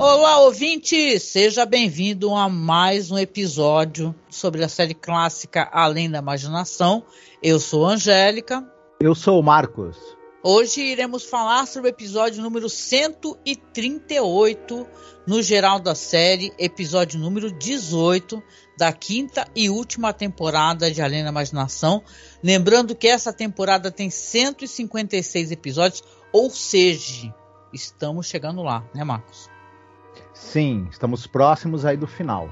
Olá, ouvinte! Seja bem-vindo a mais um episódio sobre a série clássica Além da Imaginação. Eu sou Angélica. Eu sou o Marcos. Hoje iremos falar sobre o episódio número 138, no geral da série, episódio número 18 da quinta e última temporada de Além da Imaginação. Lembrando que essa temporada tem 156 episódios, ou seja, estamos chegando lá, né, Marcos? Sim, estamos próximos aí do final.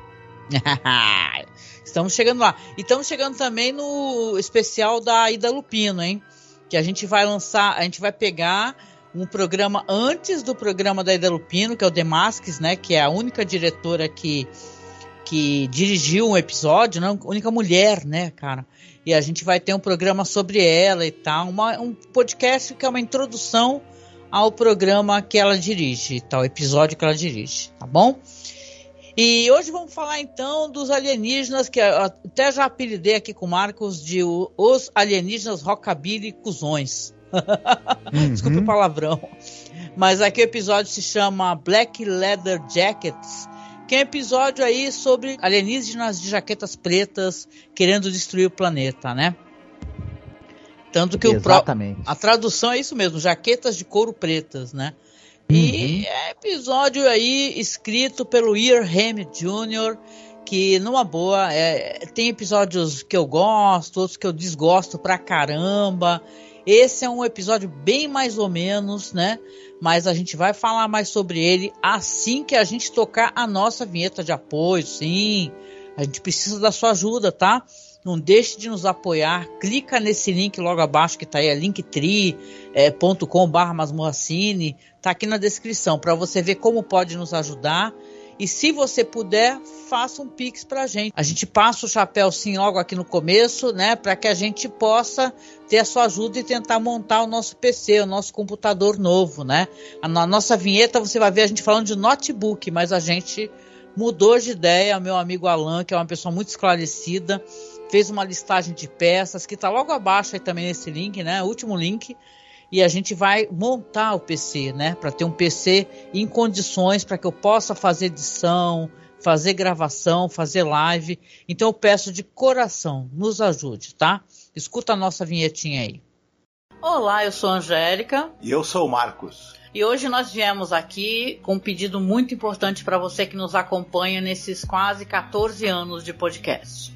estamos chegando lá. E estamos chegando também no especial da Ida Lupino, hein? Que a gente vai lançar, a gente vai pegar um programa antes do programa da Ida Lupino, que é o Demasques, né? Que é a única diretora que, que dirigiu um episódio, não, única mulher, né, cara? E a gente vai ter um programa sobre ela e tal, uma, um podcast que é uma introdução ao programa que ela dirige, tal episódio que ela dirige, tá bom? E hoje vamos falar então dos alienígenas, que até já apelidei aqui com o Marcos de os alienígenas rockabilly cuzões. Uhum. Desculpa o palavrão. Mas aqui o episódio se chama Black Leather Jackets, que é um episódio aí sobre alienígenas de jaquetas pretas querendo destruir o planeta, né? Tanto que Exatamente. o pro, a tradução é isso mesmo, jaquetas de couro pretas, né? Uhum. E é episódio aí escrito pelo Ear Ham Jr., que numa boa, é, tem episódios que eu gosto, outros que eu desgosto pra caramba. Esse é um episódio bem mais ou menos, né? Mas a gente vai falar mais sobre ele assim que a gente tocar a nossa vinheta de apoio, sim. A gente precisa da sua ajuda, tá? Não deixe de nos apoiar. Clica nesse link logo abaixo que está aí, é linktree.com.br é. Está aqui na descrição para você ver como pode nos ajudar. E se você puder, faça um pix para a gente. A gente passa o chapéu sim logo aqui no começo, né? Para que a gente possa ter a sua ajuda e tentar montar o nosso PC, o nosso computador novo, né? Na nossa vinheta você vai ver a gente falando de notebook, mas a gente mudou de ideia. Meu amigo Alan, que é uma pessoa muito esclarecida, fez uma listagem de peças que está logo abaixo aí também nesse link, né? O último link. E a gente vai montar o PC, né? Para ter um PC em condições para que eu possa fazer edição, fazer gravação, fazer live. Então eu peço de coração, nos ajude, tá? Escuta a nossa vinhetinha aí. Olá, eu sou a Angélica. E eu sou o Marcos. E hoje nós viemos aqui com um pedido muito importante para você que nos acompanha nesses quase 14 anos de podcast.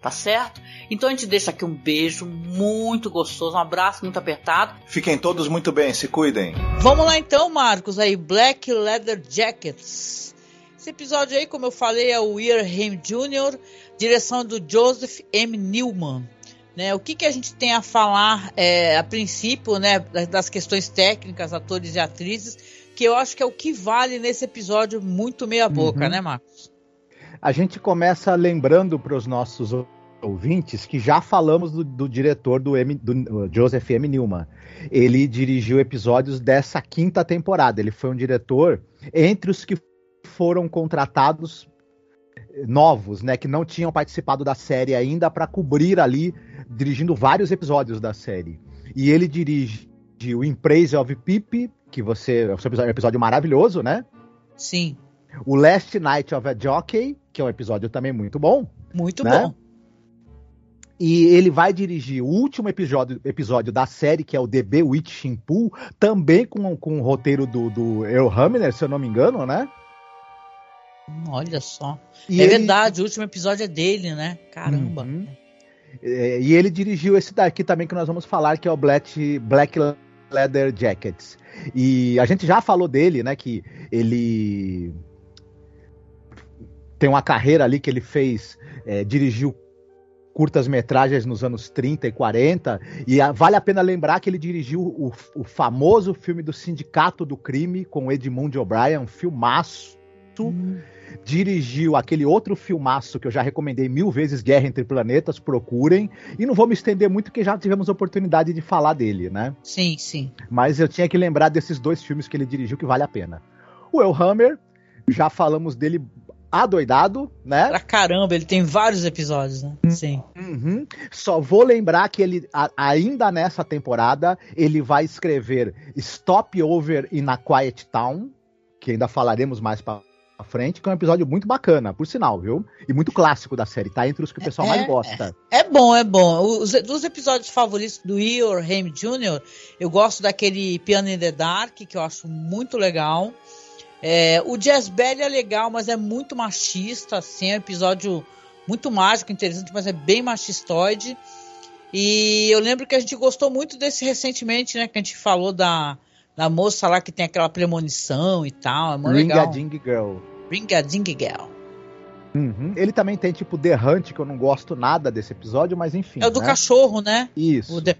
tá certo? Então a gente deixa aqui um beijo muito gostoso, um abraço muito apertado. Fiquem todos muito bem, se cuidem. Vamos lá então, Marcos, aí Black Leather Jackets. Esse episódio aí, como eu falei, é o Earham Jr., direção do Joseph M. Newman. Né, o que, que a gente tem a falar é, a princípio né, das questões técnicas, atores e atrizes, que eu acho que é o que vale nesse episódio muito meia boca, uhum. né, Marcos? A gente começa lembrando para os nossos ouvintes que já falamos do, do diretor do, M, do, Joseph M. Newman. Ele dirigiu episódios dessa quinta temporada. Ele foi um diretor entre os que foram contratados novos, né, que não tinham participado da série ainda para cobrir ali, dirigindo vários episódios da série. E ele dirige o Embrace of Pip, que você é um episódio maravilhoso, né? Sim. O Last Night of a Jockey, que é um episódio também muito bom. Muito né? bom. E ele vai dirigir o último episódio, episódio da série, que é o The Witching Pool, também com, com o roteiro do, do Earl Hamner, se eu não me engano, né? Olha só. E é ele... verdade, o último episódio é dele, né? Caramba. Uhum. É, e ele dirigiu esse daqui também que nós vamos falar, que é o Black, Black Leather Jackets. E a gente já falou dele, né? Que ele tem uma carreira ali que ele fez, é, dirigiu curtas-metragens nos anos 30 e 40, e a, vale a pena lembrar que ele dirigiu o, o, famoso filme do Sindicato do Crime com Edmund O'Brien, um filmaço. Hum. Dirigiu aquele outro filmaço que eu já recomendei mil vezes, Guerra entre Planetas, procurem. E não vou me estender muito, porque já tivemos oportunidade de falar dele, né? Sim, sim. Mas eu tinha que lembrar desses dois filmes que ele dirigiu que vale a pena. O Elhammer, já falamos dele adoidado, né? Pra caramba, ele tem vários episódios, né? Sim. Uhum. Só vou lembrar que ele, a, ainda nessa temporada, ele vai escrever Stop Over in a Quiet Town, que ainda falaremos mais pra frente, que é um episódio muito bacana, por sinal, viu? E muito clássico da série, tá entre os que o pessoal é, mais gosta. É, é, bom, é bom. Os, dos episódios favoritos do Eeyore Haim Jr., eu gosto daquele Piano in the Dark, que eu acho muito legal. É, o Jazz Belly é legal, mas é muito machista, assim, é um episódio muito mágico, interessante, mas é bem machistoide. E eu lembro que a gente gostou muito desse recentemente, né? Que a gente falou da, da moça lá que tem aquela premonição e tal. É muito Ring legal. a Ding Girl. Ring a Ding Girl. Uhum. Ele também tem tipo The Hunt, que eu não gosto nada desse episódio, mas enfim. É o do né? cachorro, né? Isso. O, The,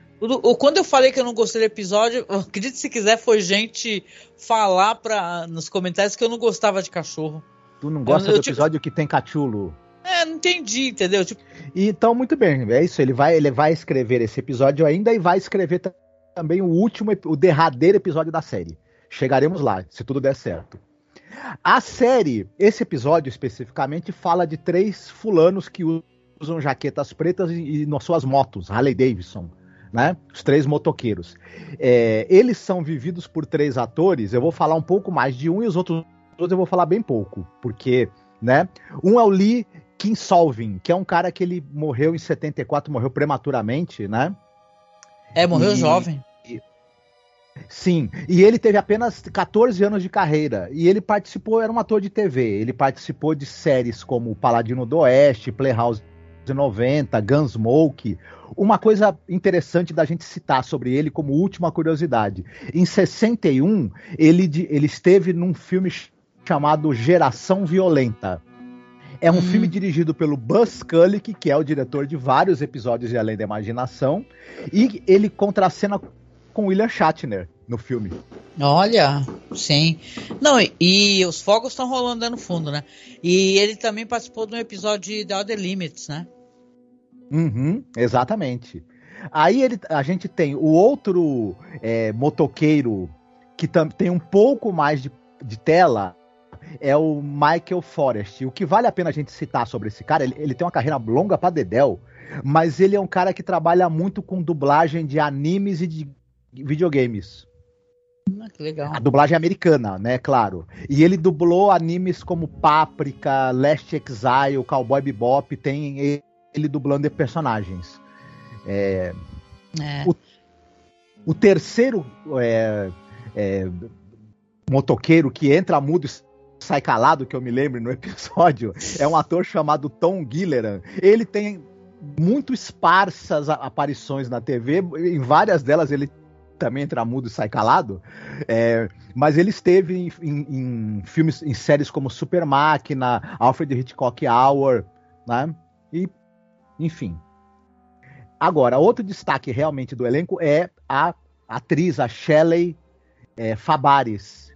quando eu falei que eu não gostei do episódio, acredite se quiser, foi gente falar pra, nos comentários que eu não gostava de cachorro. Tu não gosta eu, do tipo, episódio tipo, que tem cachulo? É, não entendi, entendeu? Tipo... Então, muito bem, é isso. Ele vai, ele vai escrever esse episódio ainda e vai escrever também o último, o derradeiro episódio da série. Chegaremos lá, se tudo der certo. A série, esse episódio especificamente, fala de três fulanos que usam jaquetas pretas e, e nas suas motos, Harley Davidson. Né? Os três motoqueiros. É, eles são vividos por três atores. Eu vou falar um pouco mais de um e os outros eu vou falar bem pouco, porque, né? Um é o Lee Kinsolving, que é um cara que ele morreu em 74, morreu prematuramente, né? É, morreu e, jovem. Sim, e ele teve apenas 14 anos de carreira. E ele participou, era um ator de TV. Ele participou de séries como Paladino do Oeste, Playhouse 90, Gunsmoke. Uma coisa interessante da gente citar sobre ele como última curiosidade. Em 61, ele, ele esteve num filme chamado Geração Violenta. É um hum. filme dirigido pelo Buzz Kulick, que é o diretor de vários episódios de Além da Imaginação, e ele contracena com William Shatner no filme. Olha, sim. Não, e, os fogos estão rolando no fundo, né? E ele também participou de um episódio de The Other Limits, né? Uhum, exatamente. Aí ele, a gente tem o outro é, motoqueiro que tem um pouco mais de, de, tela, é o Michael Forrest. O que vale a pena a gente citar sobre esse cara, ele, ele tem uma carreira longa pra Dedel, mas ele é um cara que trabalha muito com dublagem de animes e de videogames. Ah, que legal. A dublagem é americana, né? Claro. E ele dublou animes como Páprica, Last Exile, Cowboy Bebop, tem ele dublando personagens. É, é. O, o, terceiro é, é, motoqueiro que entra mudo e sai calado, que eu me lembro no episódio, é um ator chamado Tom Gilleran. Ele tem muito esparsas aparições na TV, em várias delas ele também entra mudo e sai calado. É, mas ele esteve em, em, em, filmes, em séries como Super Máquina, Alfred Hitchcock Hour, né? E, enfim. Agora, outro destaque realmente do elenco é a atriz, a Shelley é, Fabares.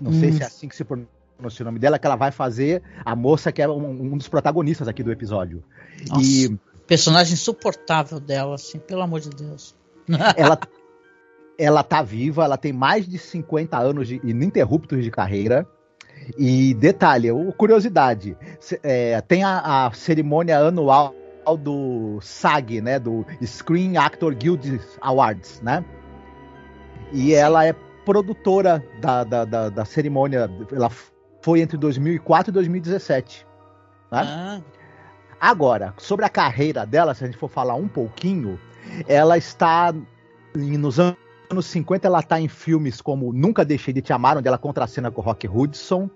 Não hum. sei se é assim que se pronuncia o nome dela, que ela vai fazer a moça que é um, um dos protagonistas aqui do episódio. Nossa, e personagem insuportável dela, assim, pelo amor de Deus. ela, ela tá viva, ela tem mais de 50 anos de, ininterruptos de carreira. E detalhe, curiosidade, é, tem a, a, cerimônia anual do SAG, né, do Screen Actor Guild Awards, né? E ela é produtora da, da, da, da cerimônia, ela foi entre 2004 e 2017. Né? Ah. Agora, sobre a carreira dela, se a gente for falar um pouquinho, ela está nos anos anos 50 ela está em filmes como Nunca Deixei de Te Amar, onde ela contracena com Rock Hudson.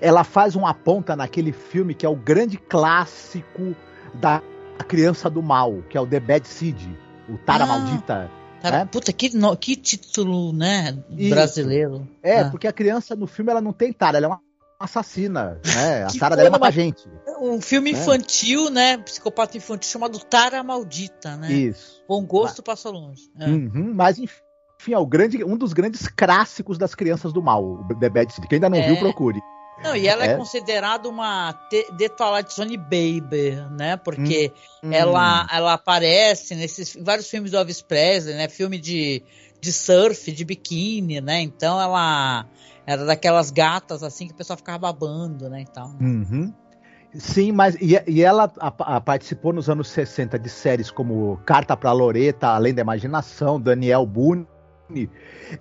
Ela faz uma ponta naquele filme que é o grande clássico da criança do mal, que é o The Bad Seed, o Tara ah, Maldita. Né? Puta, que, que título, né, brasileiro. É, ah. porque a criança no filme ela não tem Tara, ela é uma assassina, né? A Tara dela é uma gente. Um filme né? infantil, né? Psicopata infantil chamado Tara Maldita, né? Isso. Bom gosto passa longe. É. Uhum, mas enfim é o grande, um dos grandes clássicos das crianças do mal, The Bad City. Quem ainda não é. viu, procure. Não, e ela é, é considerada uma The Twilight Zone Baby, né? Porque hum, ela, ela aparece nesses vários filmes do Elvis Presley, né? Filme de, de surf, de biquíni, né? Então ela era daquelas gatas assim que o pessoal ficava babando, né? Então, uhum. Sim, mas e, e ela a, a, participou nos anos 60 de séries como Carta para Loreta, Além da Imaginação, Daniel Boone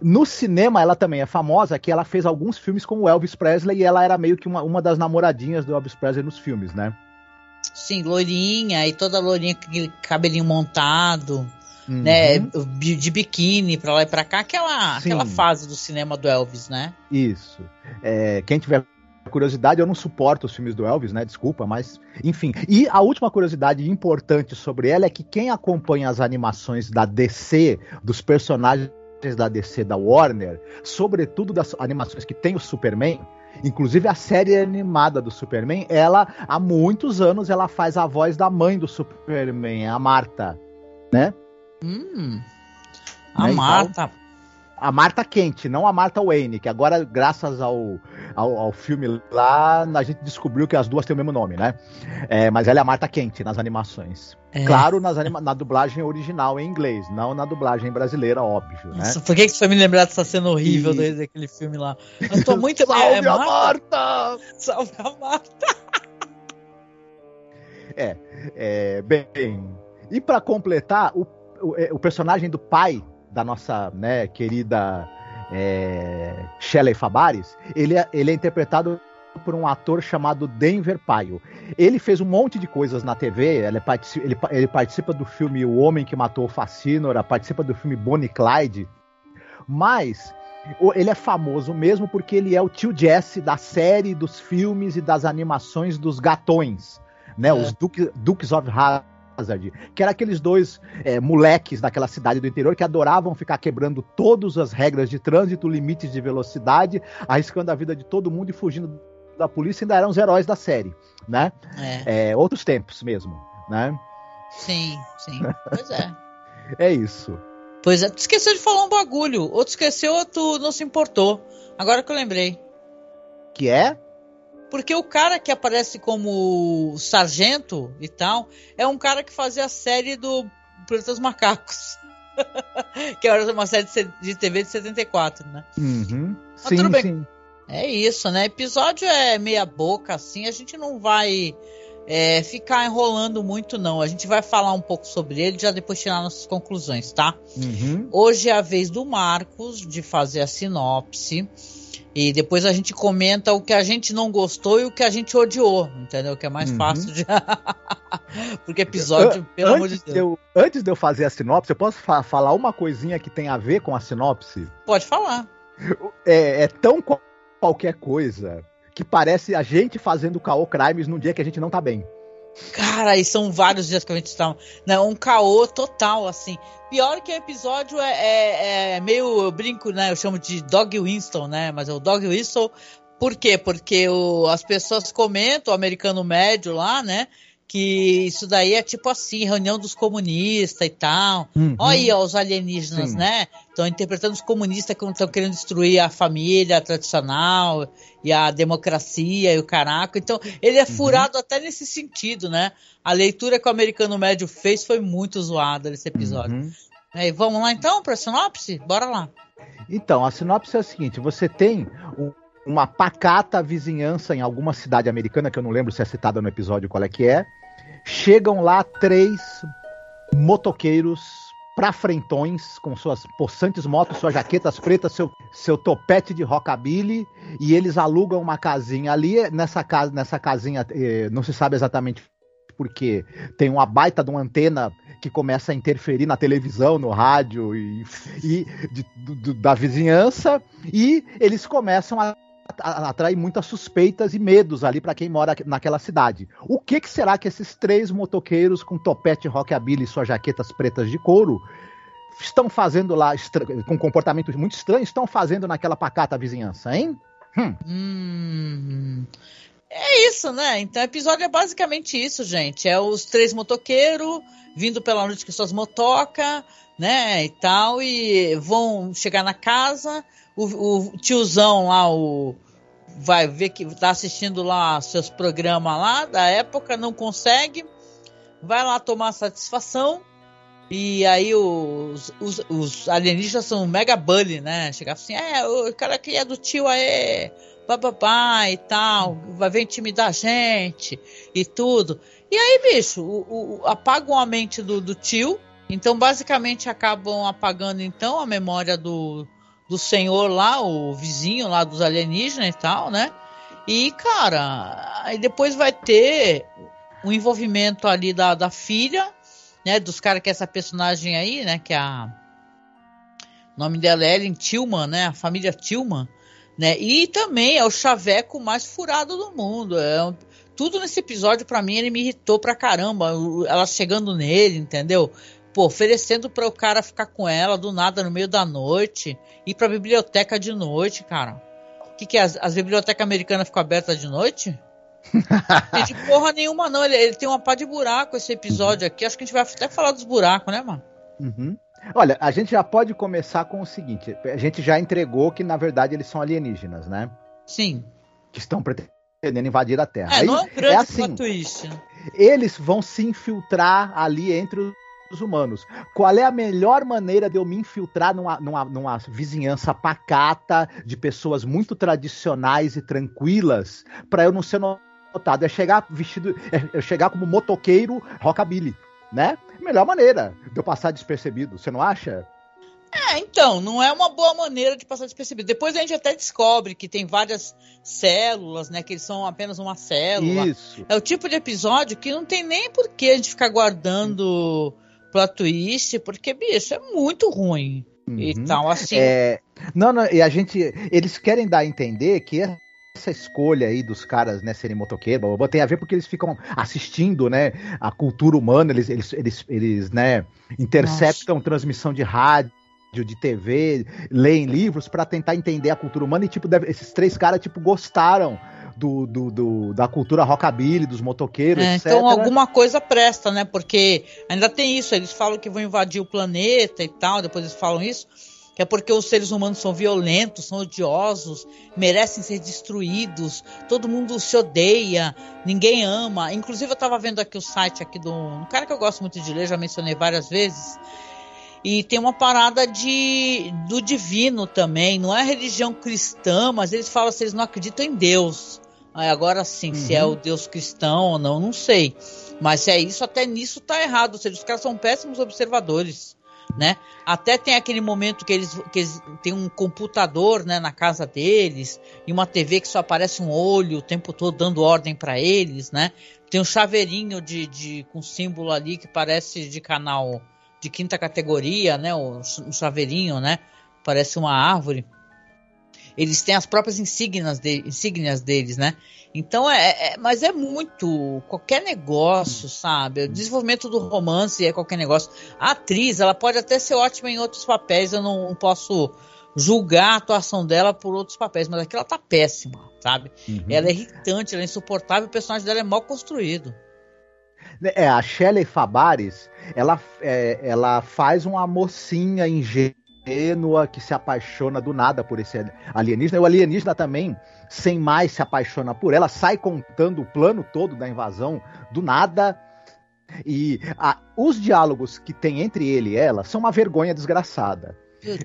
no cinema, ela também é famosa, que ela fez alguns filmes com o Elvis Presley e ela era meio que uma, uma das namoradinhas do Elvis Presley nos filmes, né? Sim, loirinha, e toda loirinha com aquele cabelinho montado, uhum. né? De biquíni pra lá e pra cá, aquela, aquela fase do cinema do Elvis, né? Isso. É, quem tiver curiosidade, eu não suporto os filmes do Elvis, né? Desculpa, mas enfim. E a última curiosidade importante sobre ela é que quem acompanha as animações da DC, dos personagens da DC da Warner, sobretudo das animações que tem o Superman, inclusive a série animada do Superman, ela há muitos anos ela faz a voz da mãe do Superman, a Marta, né? Hum. A né? Marta. Então, a Marta Quente, não a Marta Wayne, que agora, graças ao, ao, ao, filme lá, a gente descobriu que as duas têm o mesmo nome, né? É, mas ela é a Marta Quente nas animações. É. Claro, nas anima na dublagem original em inglês, não na dublagem brasileira, óbvio, né? Nossa, por que, que você foi me lembrar dessa cena horrível e... daquele filme lá? Eu tô muito... Salve é, a Marta! Marta! Salve a Marta! é, é, bem... E para completar, o, o, é, o personagem do pai da nossa né, querida é, Shelley Fabares, ele é, ele é interpretado por um ator chamado Denver Paio. Ele fez um monte de coisas na TV, ele, participa, ele, ele participa do filme O Homem que Matou o Facínora, participa do filme Bonnie Clyde, mas ele é famoso mesmo porque ele é o tio Jesse da série, dos filmes e das animações dos gatões, né? É. Os Duke, Dukes of Hazzard Hazard, que eram aqueles dois é, moleques daquela cidade do interior que adoravam ficar quebrando todas as regras de trânsito, limites de velocidade, arriscando a vida de todo mundo e fugindo da polícia, ainda eram os heróis da série, né? É. É, outros tempos mesmo, né? Sim, sim. Pois é. é isso. Pois é, tu esqueceu de falar um bagulho. Ou tu esqueceu ou tu não se importou. Agora que eu lembrei. Que é? Porque o cara que aparece como sargento e tal é um cara que fazia a série do Planeta dos Macacos. que era uma série de TV de 74, né? Uhum. Mas sim, tudo bem. Sim. É isso, né? Episódio é meia boca, assim, a gente não vai é, ficar enrolando muito, não. A gente vai falar um pouco sobre ele já depois tirar nossas conclusões, tá? Uhum. Hoje é a vez do Marcos de fazer a sinopse. E depois a gente comenta o que a gente não gostou e o que a gente odiou, entendeu? Que é mais uhum. fácil de. Porque episódio, pelo amor de Deus. De eu, antes de eu fazer a sinopse, eu posso fa falar uma coisinha que tem a ver com a sinopse? Pode falar. É, é tão qualquer coisa que parece a gente fazendo caô crimes num dia que a gente não tá bem. Cara, e são vários dias que a gente está. Né, um caô total, assim. Pior que o episódio é, é, é, meio. Eu brinco, né? Eu chamo de Dog Winston, né? Mas é o Dog Winston. Por quê? Porque o, as pessoas comentam, o americano médio lá, né? Que isso daí é tipo assim, reunião dos comunistas e tal. Uhum. Olha aí, ó, os alienígenas, Sim. né? Estão interpretando os comunistas que estão querendo destruir a família tradicional e a democracia e o caraca. Então, ele é uhum. furado até nesse sentido, né? A leitura que o americano médio fez foi muito zoada nesse episódio. Uhum. É, vamos lá então para a sinopse? Bora lá. Então, a sinopse é a seguinte: você tem um, uma pacata vizinhança em alguma cidade americana, que eu não lembro se é citada no episódio qual é que é, Chegam lá três motoqueiros pra frentões, com suas possantes motos, suas jaquetas pretas, seu, seu topete de rockabilly, e eles alugam uma casinha ali. Nessa, casa, nessa casinha, eh, não se sabe exatamente porque tem uma baita de uma antena que começa a interferir na televisão, no rádio e, e de, do, da vizinhança, e eles começam a atrai muitas suspeitas e medos ali para quem mora naquela cidade. O que, que, será que esses três motoqueiros com topete rockabilly e suas jaquetas pretas de couro estão fazendo lá, com comportamento muito estranho, estão fazendo naquela pacata vizinhança, hein? Hum. Hum, é isso, né? Então o episódio é basicamente isso, gente. É os três motoqueiros vindo pela noite com suas motocas, né? E tal, e vão chegar na casa o, o tiozão lá, o vai ver que tá assistindo lá seus programas lá da época, não consegue, vai lá tomar satisfação. E aí os, os, os alienígenas são mega bully, né? Chegar assim, é, o cara que é do tio aí, bababá e tal, vai vir intimidar a gente e tudo. E aí, bicho, o, o, apagam a mente do, do tio, então basicamente acabam apagando então a memória do, do senhor lá, o vizinho lá dos alienígenas e tal, né? E, cara, aí depois vai ter o envolvimento ali da, da filha, né? Dos caras que é essa personagem aí, né? Que é a. O nome dela é Ellen Tillman, né? A família Tillman, né? E também é o chaveco mais furado do mundo. É um, tudo nesse episódio, para mim, ele me irritou pra caramba. Ela chegando nele, entendeu? Pô, oferecendo para o cara ficar com ela do nada no meio da noite, ir pra biblioteca de noite, cara. O que, que é? As, as bibliotecas americanas ficam abertas de noite? tem de porra nenhuma, não. Ele, ele, tem uma pá de buraco esse episódio aqui. Acho que a gente vai até falar dos buracos, né, mano? Uhum. Olha, a gente já pode começar com o seguinte: a gente já entregou que, na verdade, eles são alienígenas, né? Sim. Que estão pretendendo invadir a Terra. É, Aí, não é um grande é assim, twist. Eles vão se infiltrar ali entre os humanos. Qual é a melhor maneira de eu me infiltrar numa, numa, numa vizinhança pacata, de pessoas muito tradicionais e tranquilas, para eu não ser notado? É chegar vestido, é, é chegar como motoqueiro rockabilly, né? Melhor maneira de eu passar despercebido, você não acha? É, então, não é uma boa maneira de passar despercebido. Depois a gente até descobre que tem várias células, né? Que eles são apenas uma célula. Isso. É o tipo de episódio que não tem nem por que a gente ficar guardando plot twist, porque, bicho, é muito ruim. Uhum. E tal, assim. É... Não, não, e a gente. Eles querem dar a entender que essa escolha aí dos caras, né, serem motoqueiros, tem a ver porque eles ficam assistindo, né, a cultura humana, eles, eles, eles, eles né, interceptam Nossa. transmissão de rádio de TV, leem livros para tentar entender a cultura humana e tipo deve, esses três caras tipo gostaram do, do, do, da cultura rockabilly, dos motoqueiros, é, etc. Então alguma coisa presta, né? Porque ainda tem isso, eles falam que vão invadir o planeta e tal, depois eles falam isso, que é porque os seres humanos são violentos, são odiosos, merecem ser destruídos, todo mundo se odeia, ninguém ama. Inclusive eu estava vendo aqui o site aqui do um cara que eu gosto muito de ler, já mencionei várias vezes, e tem uma parada de do divino também. Não é religião cristã, mas eles falam assim, eles não acreditam em Deus. Agora sim, uhum. se é uhum. o Deus cristão ou não, não sei. Mas se é isso, até nisso tá errado. Ou seja, os caras são péssimos observadores. Né? Até tem aquele momento que eles, que eles têm um computador né, na casa deles e uma TV que só aparece um olho o tempo todo dando ordem para eles, né? Tem um chaveirinho de, de com símbolo ali que parece de canal de quinta categoria, né? Um chaveirinho, né? Parece uma árvore. Eles têm as próprias insígnias, de, insígnias deles, né? Então é, é, mas é muito qualquer negócio, sabe? O desenvolvimento do romance é qualquer negócio. A atriz, ela pode até ser ótima em outros papéis, eu não, não posso julgar a atuação dela por outros papéis, mas aqui ela tá péssima, sabe? Uhum. Ela é irritante, ela é insuportável, o personagem dela é mal construído. É, a Shelley Fabares, ela, é, ela faz uma mocinha ingênua que se apaixona do nada por esse alienígena. E o alienígena também, sem mais, se apaixona por ela, sai contando o plano todo da invasão do nada. E a, os diálogos que tem entre ele e ela são uma vergonha desgraçada.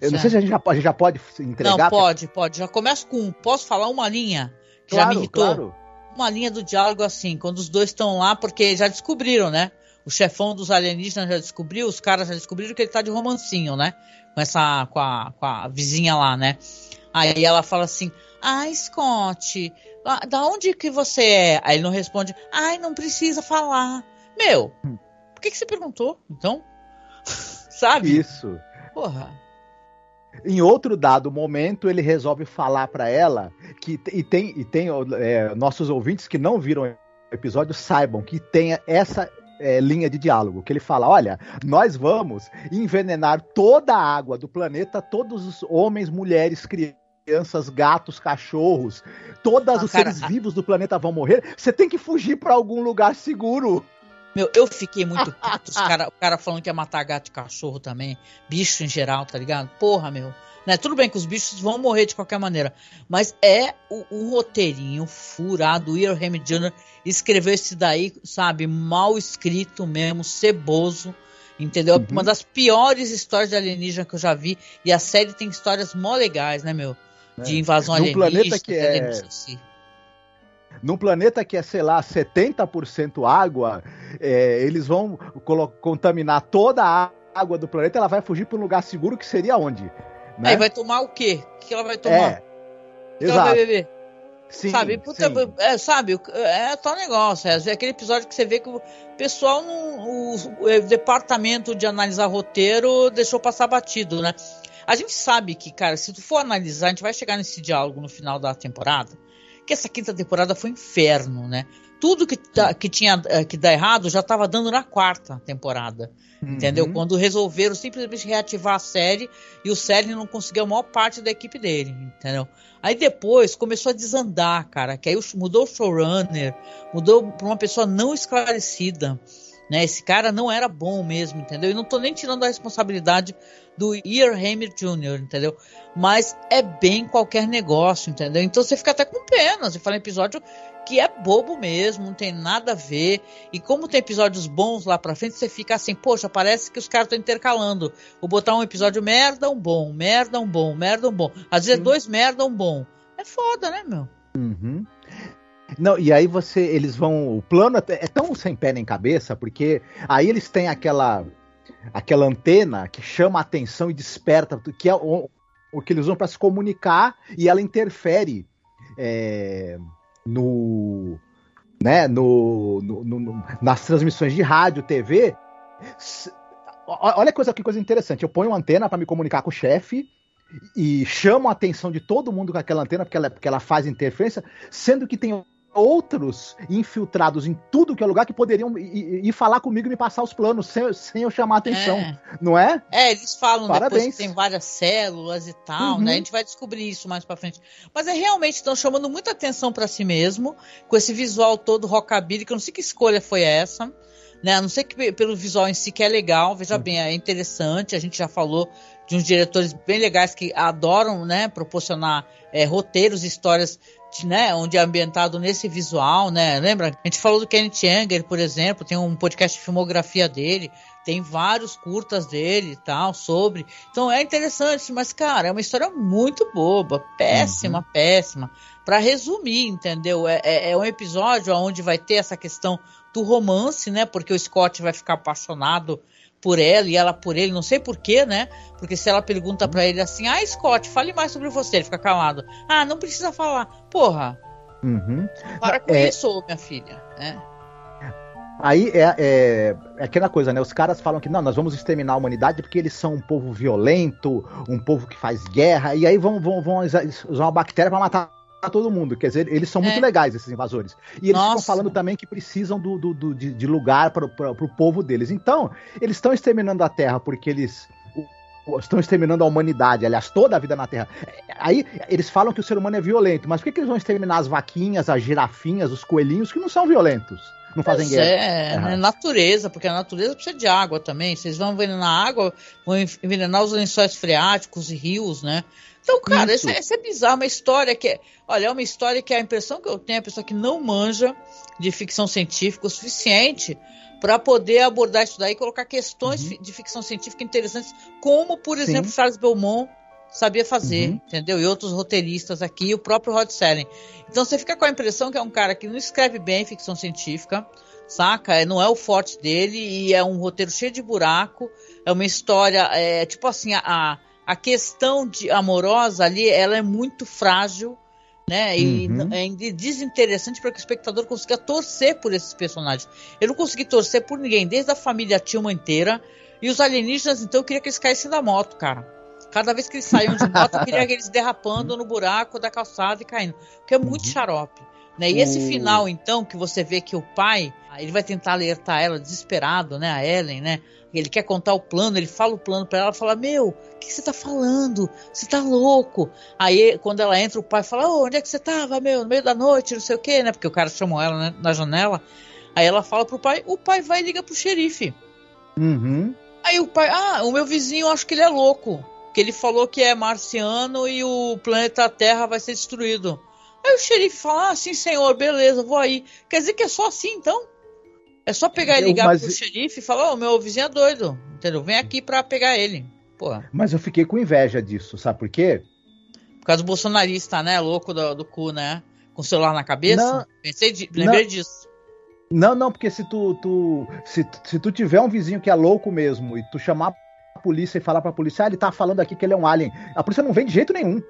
Eu não sei se a gente já, a gente já pode entregar. Não, pode, pode. Já começa com. Posso falar uma linha que claro, já me irritou? Claro. Uma linha do diálogo assim, quando os dois estão lá, porque já descobriram, né? O chefão dos alienígenas já descobriu, os caras já descobriram que ele tá de romancinho, né? Com essa. com a, com a vizinha lá, né? Aí ela fala assim: Ai, Scott, da onde que você é? Aí ele não responde: Ai, não precisa falar. Meu, por que, que você perguntou? Então. Sabe? Isso. Porra. Em outro dado momento, ele resolve falar para ela que e tem e tem é, nossos ouvintes que não viram o episódio saibam que tem essa é, linha de diálogo que ele fala: olha, nós vamos envenenar toda a água do planeta, todos os homens, mulheres, crianças, gatos, cachorros, todos ah, os cara, seres vivos do planeta vão morrer. Você tem que fugir para algum lugar seguro. Meu, eu fiquei muito puto. Os cara, o cara falando que ia matar gato e cachorro também. Bicho em geral, tá ligado? Porra, meu. Né? Tudo bem que os bichos vão morrer de qualquer maneira. Mas é o, um roteirinho furado. O Ian Hamid Jr. escreveu esse daí, sabe? Mal escrito mesmo, ceboso. Entendeu? Uhum. Uma das piores histórias de alienígena que eu já vi. E a série tem histórias mó legais, né, meu? De é. invasão alienígena. planeta que é... Num planeta que é, sei lá, 70% água, é, eles vão contaminar toda a água do planeta, ela vai fugir para um lugar seguro que seria onde? Né? Aí vai tomar o quê? O que ela vai tomar? É, que exato. ela vai beber? Sim, sabe, puta, sim. É, sabe, é tal negócio, é, é, aquele episódio que você vê que o pessoal, o, o, departamento de analisar roteiro deixou passar batido, né? A gente sabe que, cara, se tu for analisar, a gente vai chegar nesse diálogo no final da temporada, que essa quinta temporada foi um inferno, né? Tudo que, que tinha eh, que dar errado já estava dando na quarta temporada. Uhum. Entendeu? Quando resolveram simplesmente reativar a série e o série não conseguiu a maior parte da equipe dele, entendeu? Aí depois começou a desandar, cara, que aí mudou o showrunner, mudou para uma pessoa não esclarecida. Né? Esse cara não era bom mesmo, entendeu? E não tô nem tirando a responsabilidade do Ian Hammer Jr., entendeu? Mas é bem qualquer negócio, entendeu? Então você fica até com pena. Você fala um episódio que é bobo mesmo, não tem nada a ver. E como tem episódios bons lá pra frente, você fica assim, poxa, parece que os caras estão intercalando. Vou botar um episódio merda, um bom, merda, um bom, merda, um bom. Às vezes dois merda, um bom. É foda, né, meu? Uhum. Não, e aí você, eles vão, o plano é tão sem pé nem cabeça, porque aí eles têm aquela aquela antena que chama a atenção e desperta, que é o, o que eles usam para se comunicar e ela interfere é, no, né, no, no, no, nas transmissões de rádio, TV. Olha coisa, que coisa interessante. Eu ponho uma antena para me comunicar com o chefe e chamo a atenção de todo mundo com aquela antena porque ela, porque ela faz interferência, sendo que tem outros infiltrados em tudo que é lugar que poderiam ir, ir falar comigo e me passar os planos sem, sem eu chamar atenção, é. não é? É, eles falam Parabéns. depois que tem várias células e tal, uhum. né? A gente vai descobrir isso mais para frente. Mas é realmente estão chamando muita atenção para si mesmo, com esse visual todo rockabilly, que eu não sei que escolha foi essa. Né? A não sei que pelo visual em si que é legal, veja uhum. bem, é interessante, a gente já falou de uns diretores bem legais que adoram, né, proporcionar é, roteiros, histórias né, onde é ambientado nesse visual, né? Lembra? A gente falou do Kenneth Anger, por exemplo, tem um podcast de filmografia dele, tem vários curtas dele e tal sobre. Então é interessante, mas cara, é uma história muito boba, péssima, uhum. péssima. Para resumir, entendeu? É, é, é, um episódio onde vai ter essa questão do romance, né? Porque o Scott vai ficar apaixonado por ela e ela por ele, não sei porquê, né? Porque se ela pergunta para ele assim, ah, Scott, fale mais sobre você, ele fica calado. Ah, não precisa falar. Porra. Uhum. Para com é... isso, minha filha. É. Aí é, é, é, aquela coisa, né? Os caras falam que não, nós vamos exterminar a humanidade porque eles são um povo violento, um povo que faz guerra, e aí vão, vão, vão usar uma bactéria para matar todo mundo. Quer dizer, eles são muito é. legais, esses invasores. E eles Nossa. ficam falando também que precisam do, do, do de, de, lugar para o povo deles. Então, eles estão exterminando a Terra porque eles estão exterminando a humanidade, aliás, toda a vida na Terra. Aí eles falam que o ser humano é violento, mas por que, que eles vão exterminar as vaquinhas, as girafinhas, os coelhinhos que não são violentos? Não fazem pois guerra. É, uhum. natureza, porque a natureza precisa de água também. Vocês vão envenenar a água, vão envenenar os lençóis freáticos e rios, né? Então, cara, isso, isso, é, é bizarro, uma história que é. Olha, é uma história que a impressão que eu tenho é a pessoa que não manja de ficção científica o suficiente para poder abordar isso daí e colocar questões uhum. de ficção científica interessantes, como, por exemplo, Sim. Charles Belmont sabia fazer, uhum. entendeu? E outros roteiristas aqui, o próprio Rod Serling. Então você fica com a impressão que é um cara que não escreve bem ficção científica, saca? É, não é o forte dele e é um roteiro cheio de buraco, é uma história, é, tipo assim, a, a questão de amorosa ali, ela é muito frágil, né? E uhum. é desinteressante para que o espectador consiga torcer por esses personagens. Eu não consegui torcer por ninguém, desde a família Tilma inteira. E os alienígenas, então, eu queria que eles caíssem da moto, cara. Cada vez que eles saíam de moto, eu queria que eles derrapando no buraco da calçada e caindo. Porque é muito uhum. xarope. Né? E esse final, então, que você vê que o pai, ele vai tentar alertar ela, desesperado, né? A Ellen, né? Ele quer contar o plano, ele fala o plano para ela, fala: Meu, o que você tá falando? Você tá louco? Aí, quando ela entra, o pai fala: oh, Onde é que você tava, meu? No meio da noite, não sei o quê, né? Porque o cara chamou ela né, na janela. Aí ela fala pro pai: O pai vai ligar pro xerife. Uhum. Aí o pai: Ah, o meu vizinho, acho que ele é louco. Que ele falou que é marciano e o planeta Terra vai ser destruído. Aí o xerife fala: Ah, sim, senhor, beleza, vou aí. Quer dizer que é só assim, então? É só pegar e ligar mas... pro xerife e falar, ô, oh, meu vizinho é doido, entendeu? Vem aqui pra pegar ele. Porra. Mas eu fiquei com inveja disso, sabe por quê? Por causa do bolsonarista, né? Louco do, do cu, né? Com o celular na cabeça. Não, Pensei de, lembrei não, disso. Não, não, porque se tu, tu se, se tu tiver um vizinho que é louco mesmo e tu chamar polícia e falar pra polícia, ah, ele tá falando aqui que ele é um alien, a polícia não vem de jeito nenhum.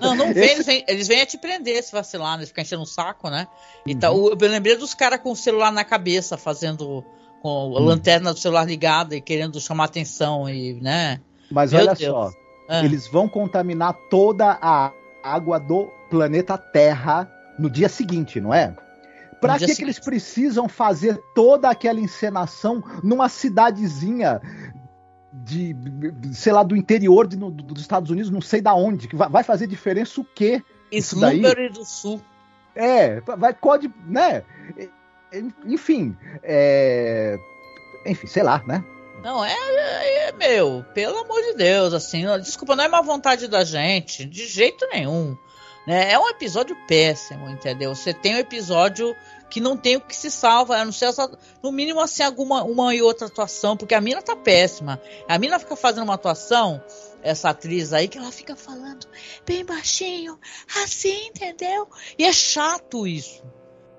Não, não vem, Esse... eles, vêm, eles vêm a te prender se vacilar, né? Ficar enchendo o saco, né? Então, uhum. eu lembrei dos caras com o celular na cabeça, fazendo com a uhum. lanterna do celular ligada e querendo chamar atenção e, né? Mas Meu olha Deus. só, ah. eles vão contaminar toda a água do planeta Terra no dia seguinte, não é? Pra que, que eles precisam fazer toda aquela encenação numa cidadezinha de, sei lá, do interior de, no, dos Estados Unidos, não sei da onde, que vai, fazer diferença o quê? Isso daí? do Sul. É, vai, pode, né? Enfim, é... enfim, sei lá, né? Não, é, é, é, meu, pelo amor de Deus, assim, desculpa, não é má vontade da gente, de jeito nenhum. Né? É um episódio péssimo, entendeu? Você tem um episódio que não tem o que se salva, a não ser essa, no mínimo assim alguma uma e outra atuação, porque a mina tá péssima. A mina fica fazendo uma atuação, essa atriz aí, que ela fica falando bem baixinho, assim, entendeu? E é chato isso.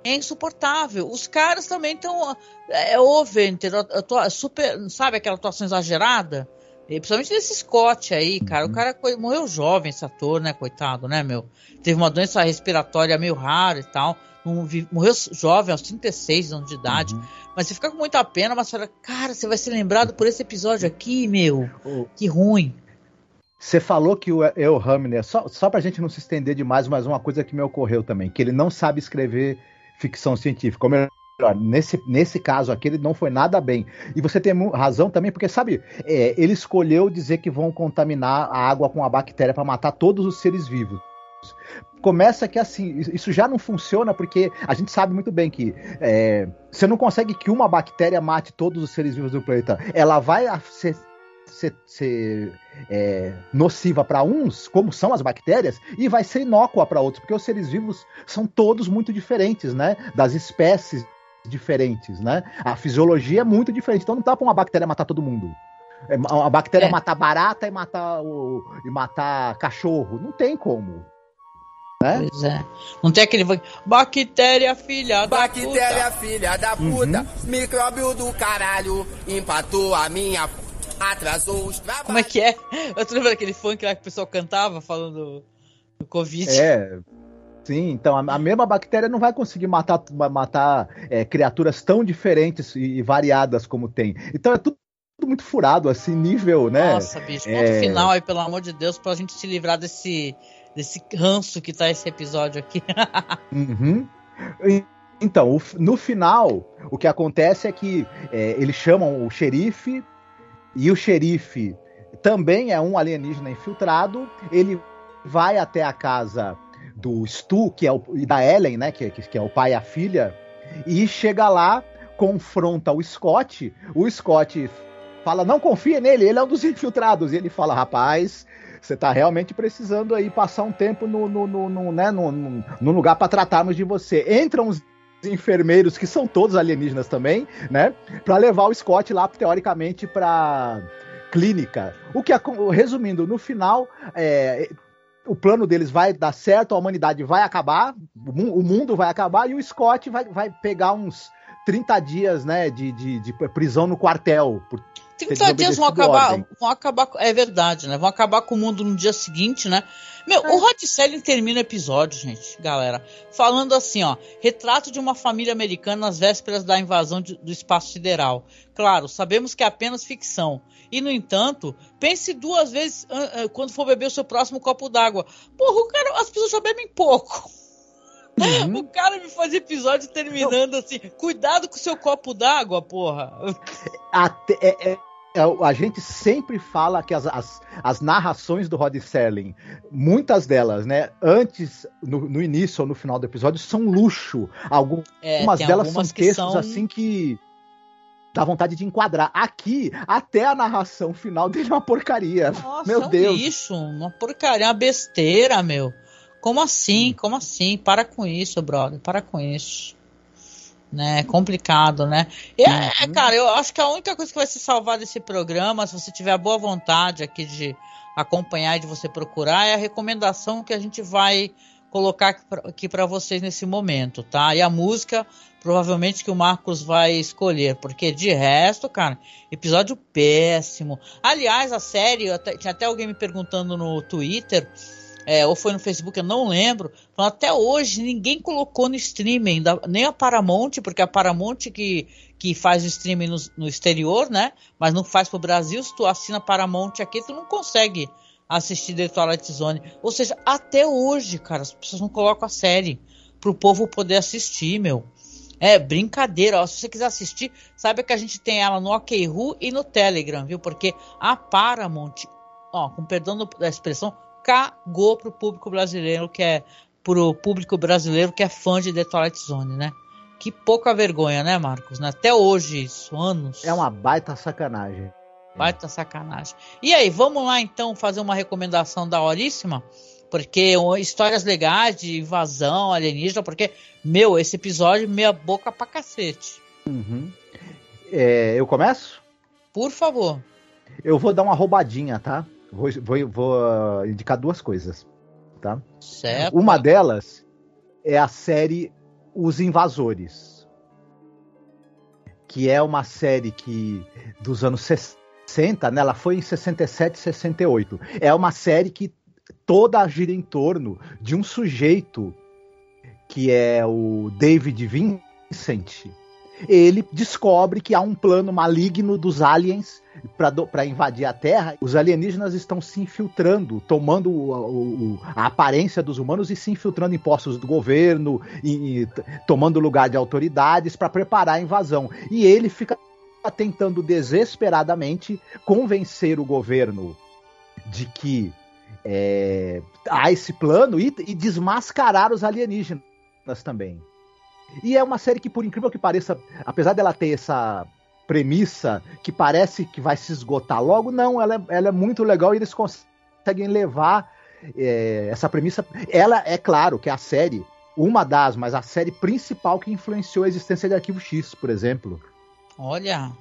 É insuportável. Os caras também estão. É, é over, entendeu? Super, sabe aquela atuação exagerada? E principalmente desse Scott aí, cara. O uhum. cara morreu jovem, esse ator, né? Coitado, né, meu? Teve uma doença respiratória meio rara e tal morreu jovem, aos 36 anos de idade. Uhum. Mas você fica com muita pena, mas fala, cara, você vai ser lembrado por esse episódio aqui, meu. Oh. Que ruim. Você falou que o El Hamner, só, só pra gente não se estender demais, mas uma coisa que me ocorreu também, que ele não sabe escrever ficção científica. Ou melhor, nesse, nesse caso aqui ele não foi nada bem. E você tem razão também, porque sabe, é, ele escolheu dizer que vão contaminar a água com a bactéria para matar todos os seres vivos começa que assim, isso já não funciona porque a gente sabe muito bem que é, você não consegue que uma bactéria mate todos os seres vivos do planeta. Ela vai ser, ser, ser é, nociva para uns, como são as bactérias, e vai ser inócua para outros, porque os seres vivos são todos muito diferentes, né? Das espécies diferentes, né? A fisiologia é muito diferente, então não dá para uma bactéria matar todo mundo. É, a bactéria é. matar barata e matar, o, e matar cachorro. Não tem como. Né? Pois é. Não tem aquele. Bactéria filha da Bactéria puta. Bactéria filha da puta. Uhum. Micróbio do caralho. Empatou a minha. Atrasou os trabalhos. Como é que é? Eu tô lembrando aquele funk lá que o pessoal cantava falando do Covid. É. Sim, então a, a, mesma bactéria não vai conseguir matar, matar é, criaturas tão diferentes e, e, variadas como tem. Então é tudo, muito furado, assim, nível, né? Nossa, bicho, ponto é... final aí, pelo amor de Deus, pra gente se livrar desse, desse ranço que tá esse episódio aqui. uhum. Então, no final, o que acontece é que é, eles chamam o xerife, e o xerife também é um alienígena infiltrado. Ele vai até a casa do Stu, que é o, e da Ellen, né, que, que é o pai e a filha, e chega lá, confronta o Scott. O Scott fala: não confia nele, ele é um dos infiltrados. E ele fala: rapaz, você tá realmente precisando aí passar um tempo no, no, no, no né, no, no, lugar para tratarmos de você. Entram os enfermeiros, que são todos alienígenas também, né, para levar o Scott lá, teoricamente, para clínica. O que, resumindo, no final, é, o plano deles vai dar certo, a humanidade vai acabar, o mundo vai acabar e o Scott vai, vai pegar uns 30 dias né, de, de, de prisão no quartel. Por 30 dias vão acabar, vão acabar. É verdade, né? Vão acabar com o mundo no dia seguinte, né? Meu, é. o Rod Selling termina o episódio, gente, galera, falando assim, ó, retrato de uma família americana nas vésperas da invasão de, do espaço sideral. Claro, sabemos que é apenas ficção. E, no entanto, pense duas vezes uh, uh, quando for beber o seu próximo copo d'água. Porra, o cara, as pessoas só bebem pouco. Uhum. O cara me faz episódio terminando assim. Cuidado com o seu copo d'água, porra. Até, é, é, é a gente sempre fala que as, as, as, narrações do Rod Serling, muitas delas, né, antes, no, no, início ou no final do episódio, são luxo. Algumas é, delas são textos são... assim que dá vontade de enquadrar. Aqui, até a narração final dele é uma porcaria. Nossa, meu é um Deus. Lixo, uma porcaria, uma besteira, meu. Como assim? Hum. Como assim? Para com isso, brother. Para com isso. Né? É complicado, né? E, é, uhum. cara, eu acho que a única coisa que vai se salvar desse programa, se você tiver a boa vontade aqui de acompanhar e de você procurar, é a recomendação que a gente vai colocar aqui para vocês nesse momento, tá? E a música provavelmente que o Marcos vai escolher, porque de resto, cara, episódio péssimo. Aliás, a série, até, tinha até alguém me perguntando no Twitter, é, ou foi no Facebook, eu não lembro. Até hoje ninguém colocou no streaming, da, nem a Paramount, porque a Paramount que, que faz o streaming no, no exterior, né? Mas não faz pro Brasil. Se tu assina Paramount aqui, tu não consegue assistir The Twilight Zone. Ou seja, até hoje, cara, as pessoas não colocam a série pro povo poder assistir, meu. É brincadeira, ó. Se você quiser assistir, saiba que a gente tem ela no OKRU e no Telegram, viu? Porque a Paramount, ó, com perdão da expressão, cagou pro público brasileiro que é pro público brasileiro que é fã de The Twilight Zone, né? Que pouca vergonha, né, Marcos? Né? Até hoje, isso, anos. É uma baita sacanagem. Baita sacanagem. E aí, vamos lá então fazer uma recomendação da Horíssima? Porque histórias legais de invasão alienígena, porque, meu, esse episódio meia boca pra cacete. Uhum. É, eu começo? Por favor. Eu vou dar uma roubadinha, tá? Vou, vou, vou indicar duas coisas, tá? Certo. Uma delas é a série Os Invasores, que é uma série que dos anos 60, né? Ela foi em 67, 68. É uma série que toda gira em torno de um sujeito que é o David Vincent. Ele descobre que há um plano maligno dos aliens para invadir a Terra. Os alienígenas estão se infiltrando, tomando o, o, a aparência dos humanos e se infiltrando em postos do governo, e, e tomando lugar de autoridades para preparar a invasão. E ele fica tentando desesperadamente convencer o governo de que é, a esse plano e, e desmascarar os alienígenas também. E é uma série que, por incrível que pareça, apesar dela ter essa premissa que parece que vai se esgotar logo, não, ela é, ela é muito legal e eles conseguem levar é, essa premissa. Ela é claro que é a série, uma das, mas a série principal que influenciou a existência de Arquivo X, por exemplo. Olha,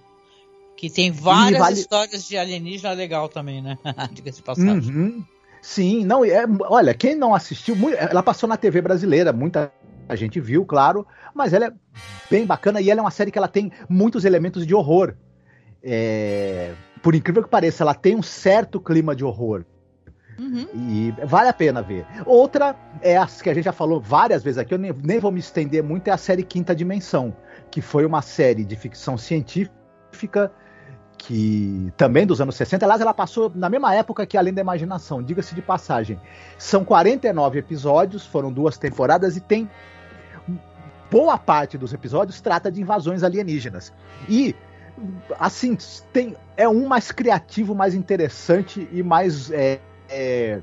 que tem várias vale... histórias de alienígena legal também, né? Diga-se passagem. Uhum. Sim, não, é, olha, quem não assistiu, ela passou na TV brasileira, muita gente viu, claro, mas ela é bem bacana e ela é uma série que ela tem muitos elementos de horror. É, por incrível que pareça, ela tem um certo clima de horror. Uhum. E vale a pena ver. Outra é as que a gente já falou várias vezes aqui, eu nem, nem vou me estender muito, é a série Quinta Dimensão, que foi uma série de ficção científica que também dos anos 60, aliás, ela passou na mesma época que Além da Imaginação, diga-se de passagem. São 49 episódios, foram duas temporadas e tem boa parte dos episódios trata de invasões alienígenas. E assim, tem é um mais criativo, mais interessante e mais é, é,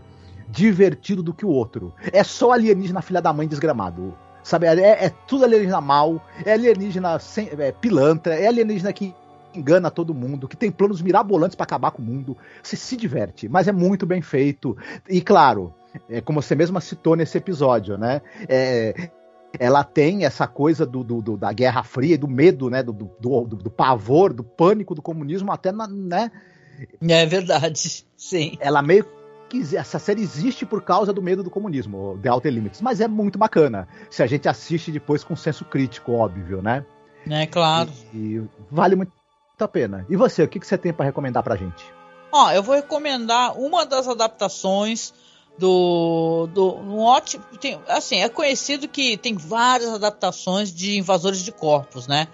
divertido do que o outro. É só alienígena filha da mãe desgramado. Sabe, é, é tudo alienígena mal, é alienígena sem, é, pilantra, é alienígena que engana todo mundo, que tem planos mirabolantes para acabar com o mundo. Você se diverte, mas é muito bem feito. E claro, é como você mesma citou nesse episódio, né? É, ela tem essa coisa do, do, do, da Guerra Fria, do medo, né? Do, do, do, pavor, do pânico do comunismo, até na, né? É verdade, sim. Ela meio que essa série existe por causa do medo do comunismo, The Outer Limits, mas é muito bacana se a gente assiste depois com senso crítico, óbvio, né? É claro. E, e vale muito a pena. E você, o que, que você tem para recomendar pra gente? Ó, eu vou recomendar uma das adaptações do, do um ótimo, tem, assim, é conhecido que tem várias adaptações de Invasores de Corpos, né?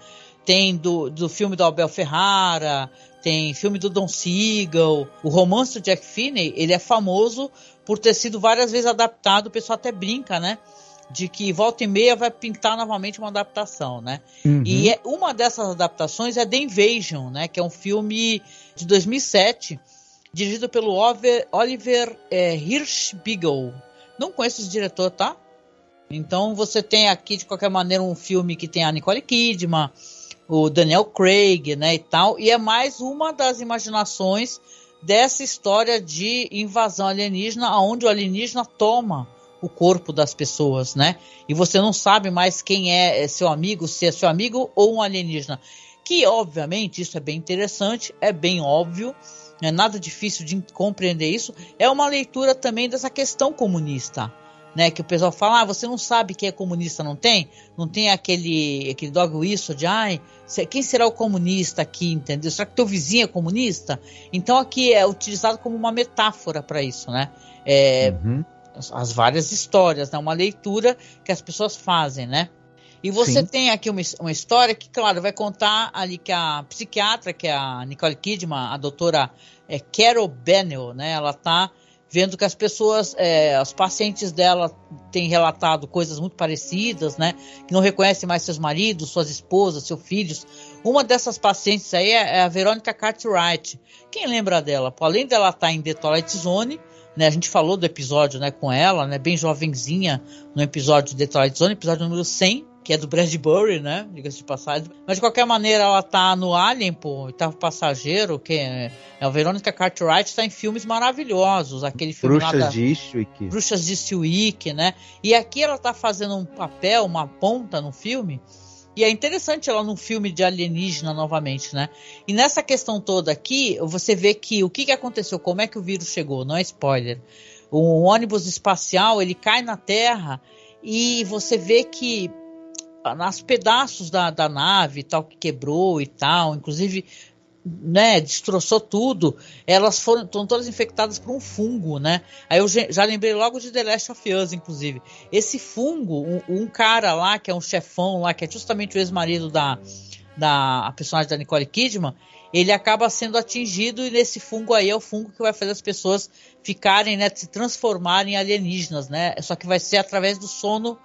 Tem do, do filme do Abel Ferrara, tem filme do Don Siegel, o romance do Jack Finney, ele é famoso por ter sido várias vezes adaptado, o pessoal até brinca, né? de que volta e meia vai pintar novamente uma adaptação, né? Uhum. E é, uma dessas adaptações é The Invasion, né? Que é um filme de 2007, dirigido pelo Oliver, Oliver é, Hirschbiegel. Não conheço esse diretor, tá? Então você tem aqui, de qualquer maneira, um filme que tem a Nicole Kidman, o Daniel Craig, né, e tal. E é mais uma das imaginações dessa história de invasão alienígena, onde o alienígena toma o corpo das pessoas, né? E você não sabe mais quem é, é seu amigo, se é seu amigo ou um alienígena. Que, obviamente, isso é bem interessante, é bem óbvio, não é nada difícil de compreender isso. É uma leitura também dessa questão comunista. Né, que o pessoal fala, ah, você não sabe quem é comunista, não tem? Não tem aquele, aquele dog whistle de, ai, quem será o comunista aqui, entendeu? Será que teu vizinho é comunista? Então aqui é utilizado como uma metáfora para isso, né? É, uhum as várias histórias, né? Uma leitura que as pessoas fazem, né? E você Sim. tem aqui uma, uma história que, claro, vai contar ali que a psiquiatra, que é a Nicole Kidman, a doutora é, Carol Bennell, né? Ela tá vendo que as pessoas, é, os pacientes dela têm relatado coisas muito parecidas, né? Que não reconhecem mais seus maridos, suas esposas, seus filhos. Uma dessas pacientes aí é, é a Verônica Cartwright. Quem lembra dela? Pô, além dela estar tá em The Twilight Zone, né, a gente falou do episódio né, com ela, né, bem jovenzinha, no episódio de Twilight Zone, episódio número 100, que é do Bradbury, né? Diga-se de passagem. Mas de qualquer maneira, ela tá no Alien, pô, oitavo passageiro, que é, a Verônica Cartwright, está em filmes maravilhosos. Aquele filme Bruxas da, de Eastwick. Bruxas de Eastwick, né? E aqui ela tá fazendo um papel, uma ponta no filme. E é interessante ela num filme de alienígena novamente, né? E nessa questão toda aqui, você vê que o que, que aconteceu, como é que o vírus chegou, não é spoiler. O ônibus espacial, ele cai na Terra e você vê que nas pedaços da, da nave tal que quebrou e tal, inclusive né, destroçou tudo, elas foram estão todas infectadas por um fungo, né? Aí eu já lembrei logo de The Last of Us, inclusive. Esse fungo, um, um cara lá que é um chefão lá, que é justamente o ex-marido da da personagem da Nicole Kidman, ele acaba sendo atingido e nesse fungo aí é o fungo que vai fazer as pessoas ficarem, né, se transformarem em alienígenas, né? Só que vai ser através do sono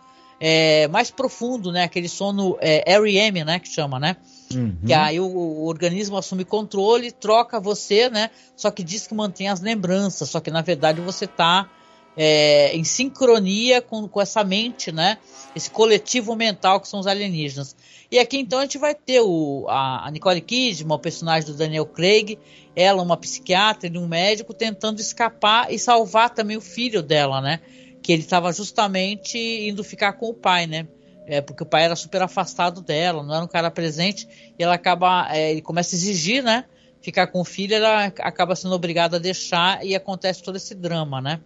é, mais profundo, né? Aquele sono é, REM, né? Que chama, né? Uhum. Que aí o, o, organismo assume controle, troca você, né? Só que diz que mantém as lembranças, só que na verdade você está é, em sincronia com, com essa mente, né? Esse coletivo mental que são os alienígenas. E aqui então a gente vai ter o, a, a Nicole Kidman, o personagem do Daniel Craig, ela uma psiquiatra e um médico tentando escapar e salvar também o filho dela, né? Que ele estava justamente indo ficar com o pai, né? É, porque o pai era super afastado dela, não era um cara presente, e ela acaba, é, ele começa a exigir, né? Ficar com o filho, ela acaba sendo obrigada a deixar e acontece todo esse drama, né?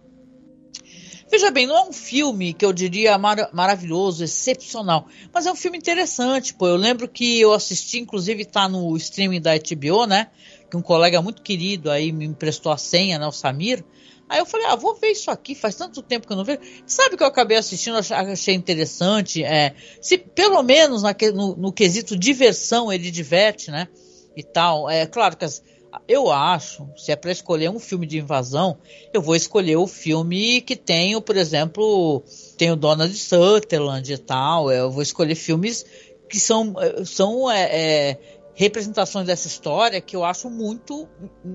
Veja bem, não é um filme que eu diria mar maravilhoso, excepcional, mas é um filme interessante, pô. Eu lembro que eu assisti, inclusive tá no streaming da HBO, né? Que um colega muito querido aí me emprestou a senha, né? O Samir Aí eu falei, ah, vou ver isso aqui, faz tanto tempo que eu não vejo. Sabe que eu acabei assistindo, achei interessante. É, se pelo menos no, no quesito diversão ele diverte, né? E tal. É claro que as, eu acho, se é para escolher um filme de invasão, eu vou escolher o filme que tem, por exemplo, tem o Donald Sutherland e tal. Eu vou escolher filmes que são, são é, é, representações dessa história que eu acho muito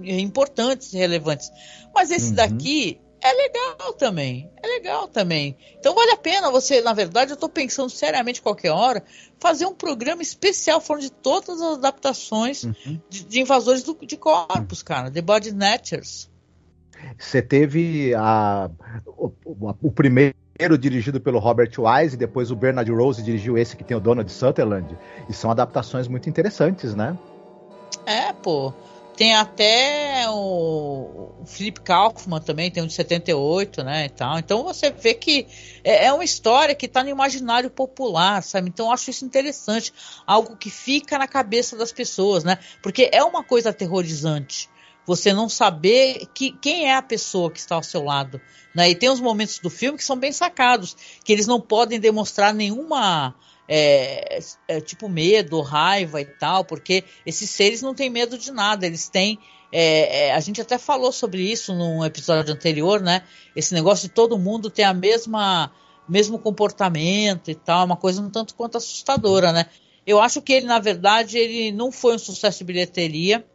importantes e relevantes. Mas esse uhum. daqui é legal também. É legal também. Então vale a pena você, na verdade, eu estou pensando seriamente qualquer hora, fazer um programa especial falando de todas as adaptações uhum. de, de, invasores do, de corpos, uhum. cara. The Body Snatchers. Você teve a, o, o primeiro primeiro dirigido pelo Robert Wise, e depois o Bernard Rose dirigiu esse que tem o Donald Sutherland. E são adaptações muito interessantes, né? É, pô. Tem até o, o Philip Kaufman também, tem um de 78, né, e tal. Então você vê que é, é uma história que está no imaginário popular, sabe? Então eu acho isso interessante, algo que fica na cabeça das pessoas, né? Porque é uma coisa aterrorizante você não saber que, quem é a pessoa que está ao seu lado. Né? E tem uns momentos do filme que são bem sacados, que eles não podem demonstrar nenhuma. É, é, tipo medo, raiva e tal, porque esses seres não têm medo de nada, eles têm. É, é, a gente até falou sobre isso num episódio anterior, né? Esse negócio de todo mundo ter a mesma mesmo comportamento e tal, uma coisa um tanto quanto assustadora, né? Eu acho que ele, na verdade, ele não foi um sucesso de bilheteria.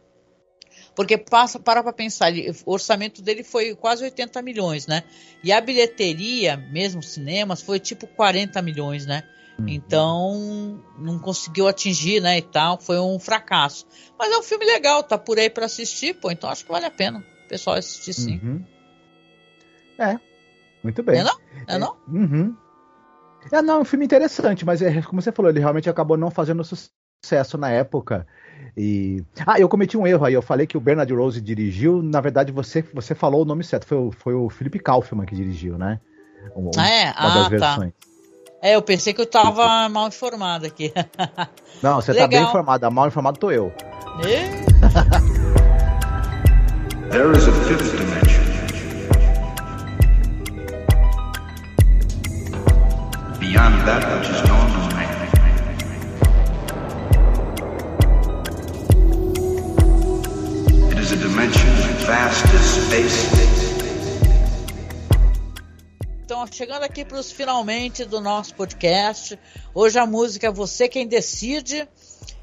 Porque passa, para para pensar, ele, o orçamento dele foi quase 80 milhões, né? E a bilheteria, mesmo cinemas, foi tipo 40 milhões, né? Uhum. Então, não conseguiu atingir, né, e tal, foi um fracasso. Mas é um filme legal, tá por aí para assistir, pô, então acho que vale a pena o pessoal assistir sim. Uhum. É, muito bem. É não? É, não? Uhum. É, não, é um filme interessante, mas é, como você falou, ele realmente acabou não fazendo sucesso na época. E ah, eu cometi um erro aí. Eu falei que o Bernard Rose dirigiu. Na verdade, você você falou o nome certo. Foi o, foi o Felipe Kaufman que dirigiu, né? Um, ah, é? Uma ah, das tá. versões. É, eu pensei que eu tava mal informado aqui. Não, você Legal. tá bem informado. Mal informado tô eu. There is a fifth dimension. Beyond that which is known space. Então, chegando aqui para os finalmente do nosso podcast. Hoje a música é Você Quem Decide.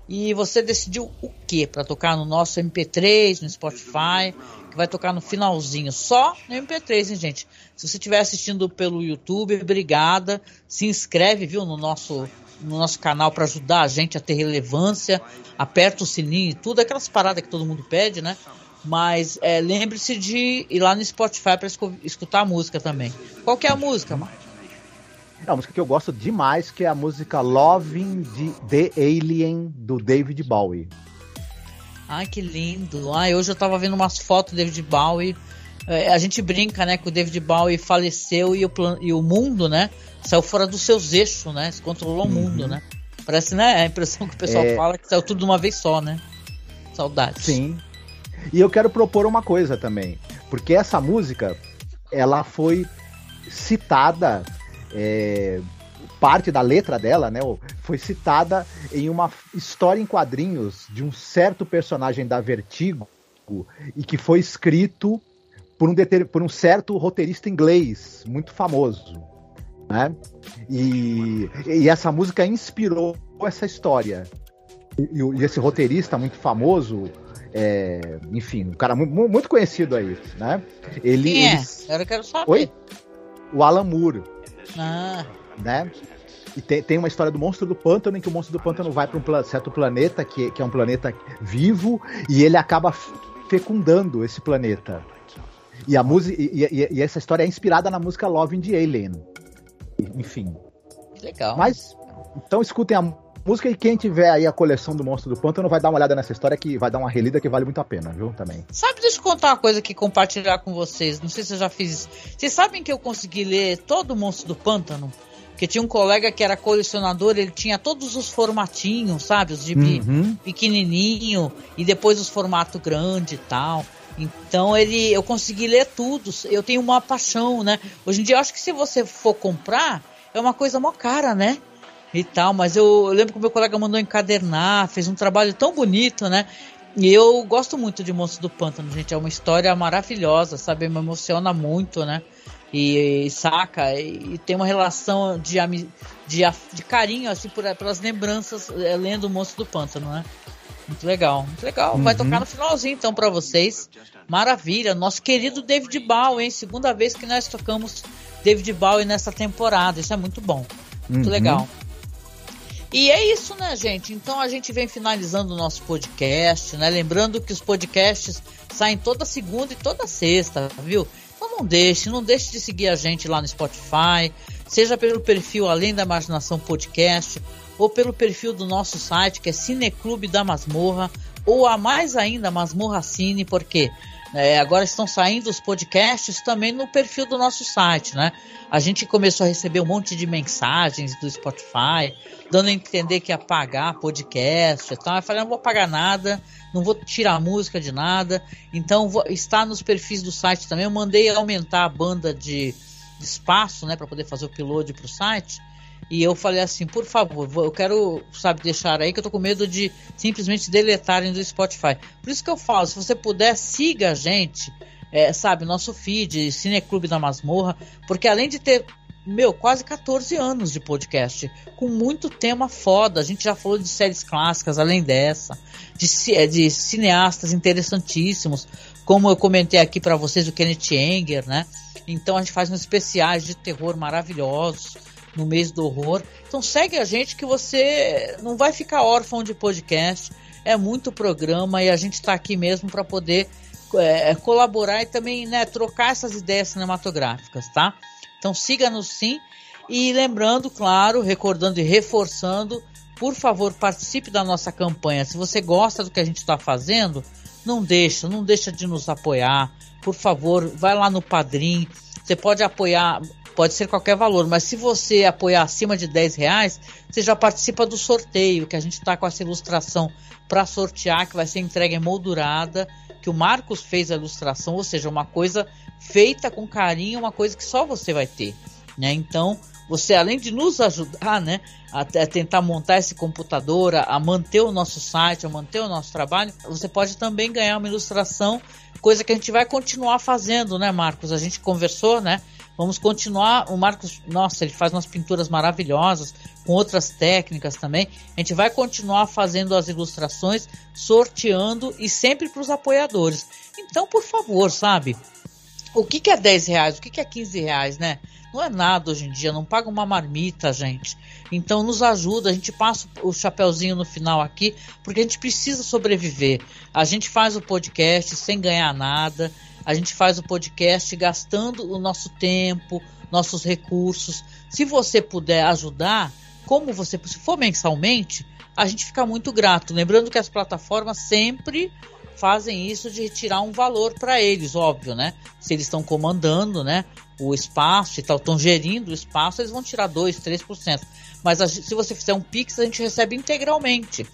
E você decidiu o que para tocar no nosso MP3, no Spotify, que vai tocar no finalzinho, só no MP3, hein, gente? Se você estiver assistindo pelo YouTube, obrigada. Se inscreve, viu, no nosso no nosso canal para ajudar a gente a ter relevância. Aperta o sininho e tudo, aquelas paradas que todo mundo pede, né? Mas é, lembre-se de ir lá no Spotify para escutar a música também. Qual que é a música, Marcos? É uma música que eu gosto demais, que é a música Loving the Alien, do David Bowie. Ai, que lindo. Ai, hoje eu tava vendo umas fotos do David Bowie. É, a gente brinca, né, que o David Bowie faleceu e o, e o mundo, né, saiu fora dos seus eixos, né, se controlou uhum. o mundo, né. Parece, né, a impressão que o pessoal é... fala que saiu tudo de uma vez só, né. Saudades. Sim, e eu quero propor uma coisa também, porque essa música ela foi citada, é, parte da letra dela, né, foi citada em uma história em quadrinhos de um certo personagem da Vertigo e que foi escrito por um, por um certo roteirista inglês muito famoso. Né? E, e essa música inspirou essa história. E, e, esse roteirista muito famoso, é, enfim, um cara muito, muito conhecido aí, né? Ele, Quem é? Eu quero saber. Oi? O Alan Moore. Ah. Né? E tem, tem uma história do monstro do pântano em que o monstro do pântano vai para um certo planeta que, que é um planeta vivo e ele acaba fecundando esse planeta. E a música e, e, e, essa história é inspirada na música Love in the Alien. Enfim. Legal. Mas então escutem a música e quem tiver aí a coleção do Monstro do Pântano vai dar uma olhada nessa história que vai dar uma relida que vale muito a pena, viu? Também. Sabe, deixa eu contar uma coisa aqui, compartilhar com vocês. Não sei se eu já fiz isso. Vocês sabem que eu consegui ler todo o Monstro do Pântano? Porque tinha um colega que era colecionador, ele tinha todos os formatinhos, sabe? Os de uhum. pequenininho e depois os formato grande e tal. Então ele, eu consegui ler tudo. Eu tenho uma paixão, né? Hoje em dia eu acho que se você for comprar é uma coisa mó cara, né? E tal, mas eu, eu lembro que o meu colega mandou encadernar, fez um trabalho tão bonito, né? E eu gosto muito de Monstros do Pântano, gente. É uma história maravilhosa, sabe? Me emociona muito, né? E, e saca, e, e, tem uma relação de, de, de carinho, assim, por, pelas lembranças, é, lendo o Monstro do Pântano, né? Muito legal, muito legal. Vai uhum. tocar no finalzinho então para vocês. Maravilha, nosso querido David Bowie, hein? Segunda vez que nós tocamos David Bowie nessa temporada. Isso é muito bom, muito uhum. legal. E é isso, né, gente? Então a gente vem finalizando o nosso podcast, né? Lembrando que os podcasts saem toda segunda e toda sexta, viu? Então não deixe, não deixe de seguir a gente lá no Spotify, seja pelo perfil Além da Imaginação Podcast ou pelo perfil do nosso site, que é Cineclube da Masmorra, ou a mais ainda, Masmorra Cine, porque é, agora estão saindo os podcasts também no perfil do nosso site, né? A gente começou a receber um monte de mensagens do Spotify, dando a entender que ia pagar podcast e tal. Eu falei, não vou pagar nada, não vou tirar música de nada. Então vou, está nos perfis do site também. Eu mandei aumentar a banda de, de espaço, né, para poder fazer o upload para o site. E eu falei assim, por favor, eu quero, sabe, deixar aí que eu tô com medo de simplesmente deletarem do Spotify. Por isso que eu falo, se você puder, siga a gente, é, sabe, nosso feed, Cineclube da Masmorra, porque além de ter, meu, quase 14 anos de podcast, com muito tema foda, a gente já falou de séries clássicas, além dessa, de, é, de cineastas interessantíssimos, como eu comentei aqui para vocês, o Kenneth Anger, né? Então a gente faz uns especiais de terror maravilhosos no mês do horror. Então segue a gente que você não vai ficar órfão de podcast. É muito programa e a gente está aqui mesmo para poder é, colaborar e também né, trocar essas ideias cinematográficas, tá? Então siga-nos sim. E lembrando, claro, recordando e reforçando, por favor, participe da nossa campanha. Se você gosta do que a gente está fazendo, não deixa, não deixa de nos apoiar. Por favor, vai lá no Padrim. Você pode apoiar pode ser qualquer valor, mas se você apoiar acima de 10 reais, você já participa do sorteio, que a gente está com essa ilustração para sortear, que vai ser entregue moldurada, que o Marcos fez a ilustração, ou seja, uma coisa feita com carinho, uma coisa que só você vai ter. Né? Então, você além de nos ajudar né, a, a, tentar montar esse computador, a, a, manter o nosso site, a manter o nosso trabalho, você pode também ganhar uma ilustração, coisa que a gente vai continuar fazendo, né, Marcos? A gente conversou, né? Vamos continuar. O Marcos, nossa, ele faz umas pinturas maravilhosas, com outras técnicas também. A gente vai continuar fazendo as ilustrações, sorteando e sempre para os apoiadores. Então, por favor, sabe? O que, que é 10 reais? O que, que é 15 reais, né? Não é nada hoje em dia, não paga uma marmita, gente. Então nos ajuda, a gente passa o chapéuzinho no final aqui, porque a gente precisa sobreviver. A gente faz o podcast sem ganhar nada, a gente faz o podcast gastando o nosso tempo, nossos recursos. Se você puder ajudar, como você, se for mensalmente, a gente fica muito grato. Lembrando que as plataformas sempre fazem isso de retirar um valor para eles, óbvio, né? Se eles estão comandando, né, o espaço e tal, estão gerindo o espaço, eles vão tirar 2, 3%. Mas a, se você fizer um Pix, a gente recebe integralmente.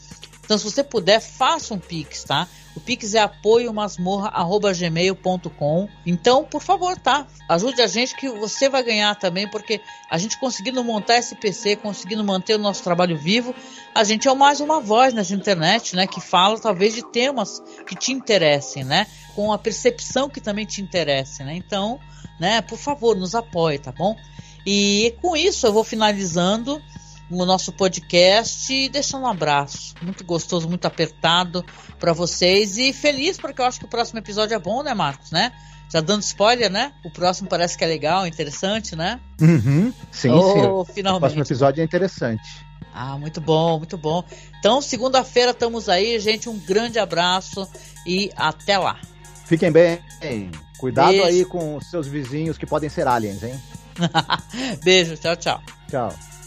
Então, se você puder, faça um Pix, tá? O Pix é apoiomasmorra.gmail.com. Então, por favor, tá? Ajude a gente que você vai ganhar também, porque a gente conseguindo montar esse PC, conseguindo manter o nosso trabalho vivo, a gente é mais uma voz nessa internet, né? Que fala talvez de temas que te interessem, né? Com a percepção que também te interessa, né? Então, né? Por favor, nos apoie, tá bom? E com isso eu vou finalizando o nosso podcast e deixando um abraço muito gostoso, muito apertado para vocês e feliz porque eu acho que o próximo episódio é bom, né, Marcos, né? Já dando spoiler, né? O próximo parece que é legal, interessante, né? Uhum, sim, oh, sim. Finalmente. O próximo episódio é interessante. Ah, muito bom, muito bom. Então, segunda-feira estamos aí, gente. Um grande abraço e até lá. Fiquem bem. Cuidado Beijo. aí com seus vizinhos que podem ser aliens, hein? Beijo, tchau, tchau. Tchau.